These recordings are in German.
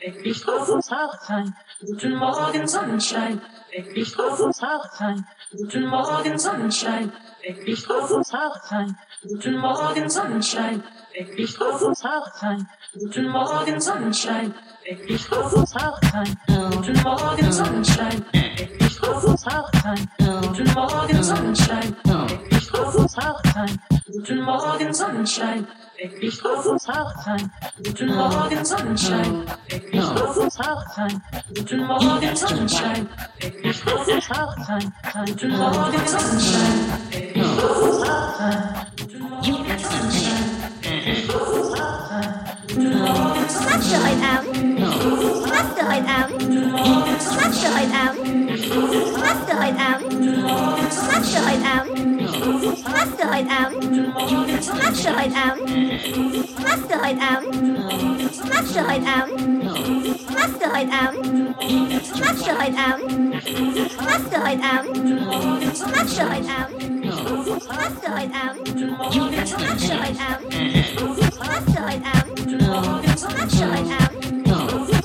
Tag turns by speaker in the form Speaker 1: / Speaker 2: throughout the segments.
Speaker 1: weck dich auf uns hart sein. Guten Morgen, Sonnenschein, weck dich auf uns hart. Guten Morgen, Sonnenschein, weck dich auf uns hart. Guten Morgen, Sonnenschein, weck dich auf uns hart. Guten Morgen, Sonnenschein, weck dich auf uns hart. Guten Morgen, Sonnenschein, weck dich auf uns hart. Guten Morgen, Sonnenschein, weck dich auf uns hart. Guten Morgen, Sonnenschein. Ich mich auf uns Hauchtime. Guten Morgen, Sonnenschein. Ich mich auf uns Hauchtime. Guten Morgen, Sonnenschein. Ich mich auf uns Hauchtime. Guten Morgen, Sonnenschein. Weck mich auf uns Hauchtime. Guten Morgen, Sonnenschein. Weck mich auf uns Hauchtime. Guten Morgen, Sonnenschein.
Speaker 2: Was für ein Abend. Was machst du heute Abend? Was machst du heute Abend? Was machst du heute Abend? Was machst du heute Abend? Was machst du heute Abend? Was machst du heute Abend? Was machst du heute Abend? Was machst du heute Abend? Was machst du heute Abend? Was machst du heute Abend? Was machst du heute Abend? Was machst du heute Abend? Was machst du heute Abend? Was machst du heute Abend? Was machst du heute Abend? Was machst du heute Abend?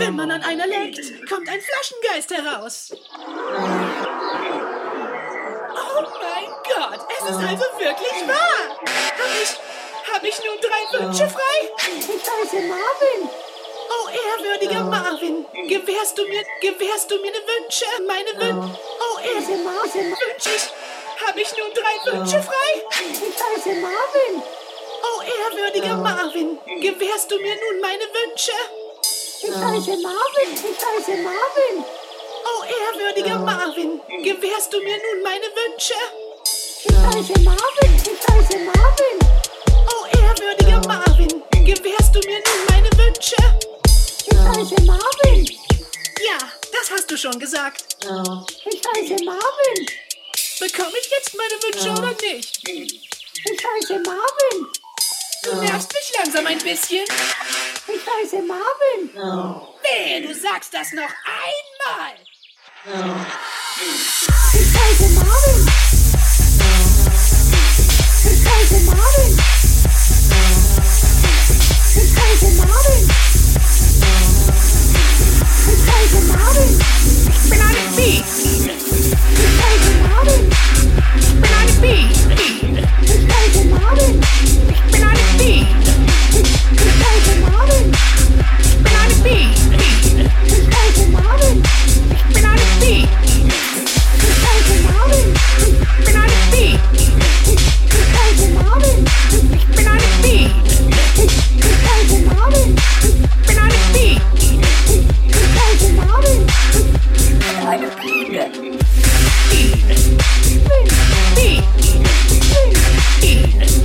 Speaker 3: wenn man an einer leckt, kommt ein Flaschengeist heraus. Oh mein Gott, es ist also wirklich wahr. Hab ich, hab ich nun drei Wünsche frei?
Speaker 2: Ich heiße Marvin.
Speaker 3: Oh, ehrwürdiger Marvin, gewährst du mir, gewährst du mir ne Wünsche, meine Wünsche? Oh, ehrwürdiger Marvin, wünsch ich, hab ich nun drei Wünsche frei?
Speaker 2: Ich heiße Marvin.
Speaker 3: Oh, ehrwürdiger Marvin, gewährst du mir nun meine Wünsche?
Speaker 2: Ich heiße Marvin, ich heiße Marvin.
Speaker 3: Oh, ehrwürdiger Marvin, gewährst du mir nun meine Wünsche?
Speaker 2: Ich heiße Marvin, ich heiße Marvin.
Speaker 3: Oh, ehrwürdiger Marvin,
Speaker 4: gewährst du mir nun meine Wünsche?
Speaker 3: Ich heiße Marvin.
Speaker 4: Ja, das hast du schon gesagt.
Speaker 3: Ich heiße Marvin.
Speaker 4: Bekomme
Speaker 3: ich jetzt meine Wünsche oder nicht? Ich heiße Marvin. Du nervst
Speaker 4: mich langsam ein bisschen.
Speaker 3: Ich heiße Marvin.
Speaker 4: Oh. No.
Speaker 3: Wehe, du sagst
Speaker 4: das noch einmal. No.
Speaker 3: Ich heiße Marvin.
Speaker 4: Ich
Speaker 3: heiße Marvin.
Speaker 4: Ich
Speaker 3: heiße Marvin.
Speaker 4: Ich
Speaker 3: heiße Marvin.
Speaker 4: Ich bin eine Bee.
Speaker 3: Ich heiße Marvin.
Speaker 4: Ich bin eine
Speaker 5: Bee. Yeah. me.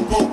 Speaker 1: 보고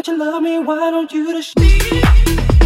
Speaker 1: that
Speaker 2: you
Speaker 6: love me, why don't you just leave?